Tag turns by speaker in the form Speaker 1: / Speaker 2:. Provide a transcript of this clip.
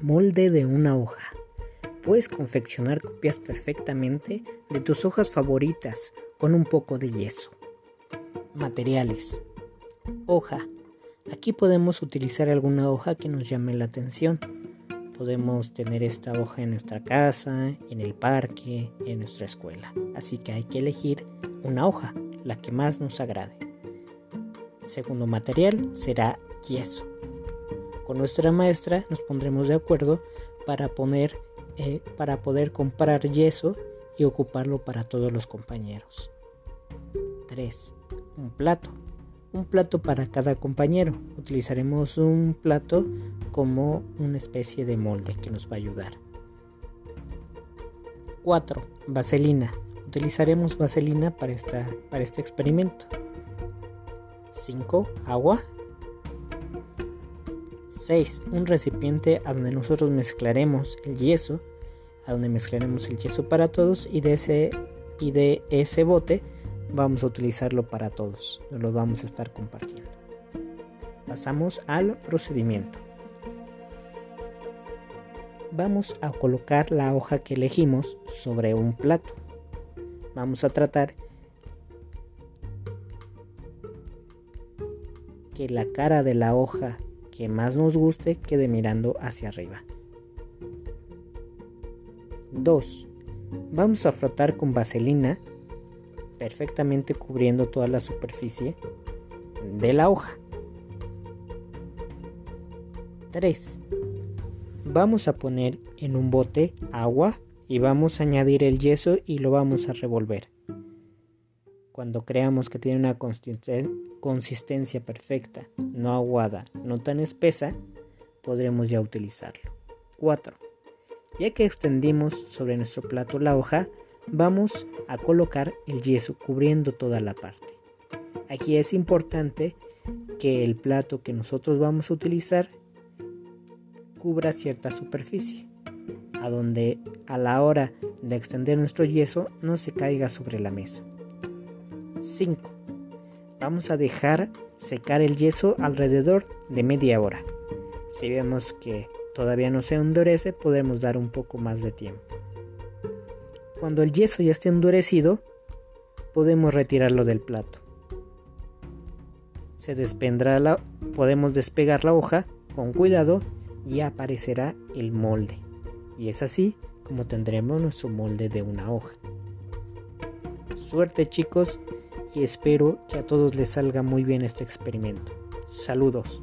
Speaker 1: Molde de una hoja. Puedes confeccionar copias perfectamente de tus hojas favoritas con un poco de yeso. Materiales. Hoja. Aquí podemos utilizar alguna hoja que nos llame la atención. Podemos tener esta hoja en nuestra casa, en el parque, en nuestra escuela. Así que hay que elegir una hoja, la que más nos agrade. Segundo material será yeso. Con nuestra maestra nos pondremos de acuerdo para, poner, eh, para poder comprar yeso y ocuparlo para todos los compañeros. 3. Un plato. Un plato para cada compañero. Utilizaremos un plato como una especie de molde que nos va a ayudar. 4. Vaselina. Utilizaremos vaselina para, esta, para este experimento. 5. Agua. 6. Un recipiente a donde nosotros mezclaremos el yeso, a donde mezclaremos el yeso para todos y de ese, y de ese bote vamos a utilizarlo para todos, nos lo vamos a estar compartiendo. Pasamos al procedimiento. Vamos a colocar la hoja que elegimos sobre un plato. Vamos a tratar que la cara de la hoja que más nos guste quede mirando hacia arriba. 2. Vamos a frotar con vaselina perfectamente cubriendo toda la superficie de la hoja. 3. Vamos a poner en un bote agua y vamos a añadir el yeso y lo vamos a revolver. Cuando creamos que tiene una consistencia perfecta, no aguada, no tan espesa, podremos ya utilizarlo. 4. Ya que extendimos sobre nuestro plato la hoja, vamos a colocar el yeso cubriendo toda la parte. Aquí es importante que el plato que nosotros vamos a utilizar cubra cierta superficie, a donde a la hora de extender nuestro yeso no se caiga sobre la mesa. 5. Vamos a dejar secar el yeso alrededor de media hora. Si vemos que todavía no se endurece, podemos dar un poco más de tiempo. Cuando el yeso ya esté endurecido, podemos retirarlo del plato. Se despendrá la, podemos despegar la hoja con cuidado y aparecerá el molde. Y es así como tendremos nuestro molde de una hoja. Suerte chicos y espero que a todos les salga muy bien este experimento. Saludos.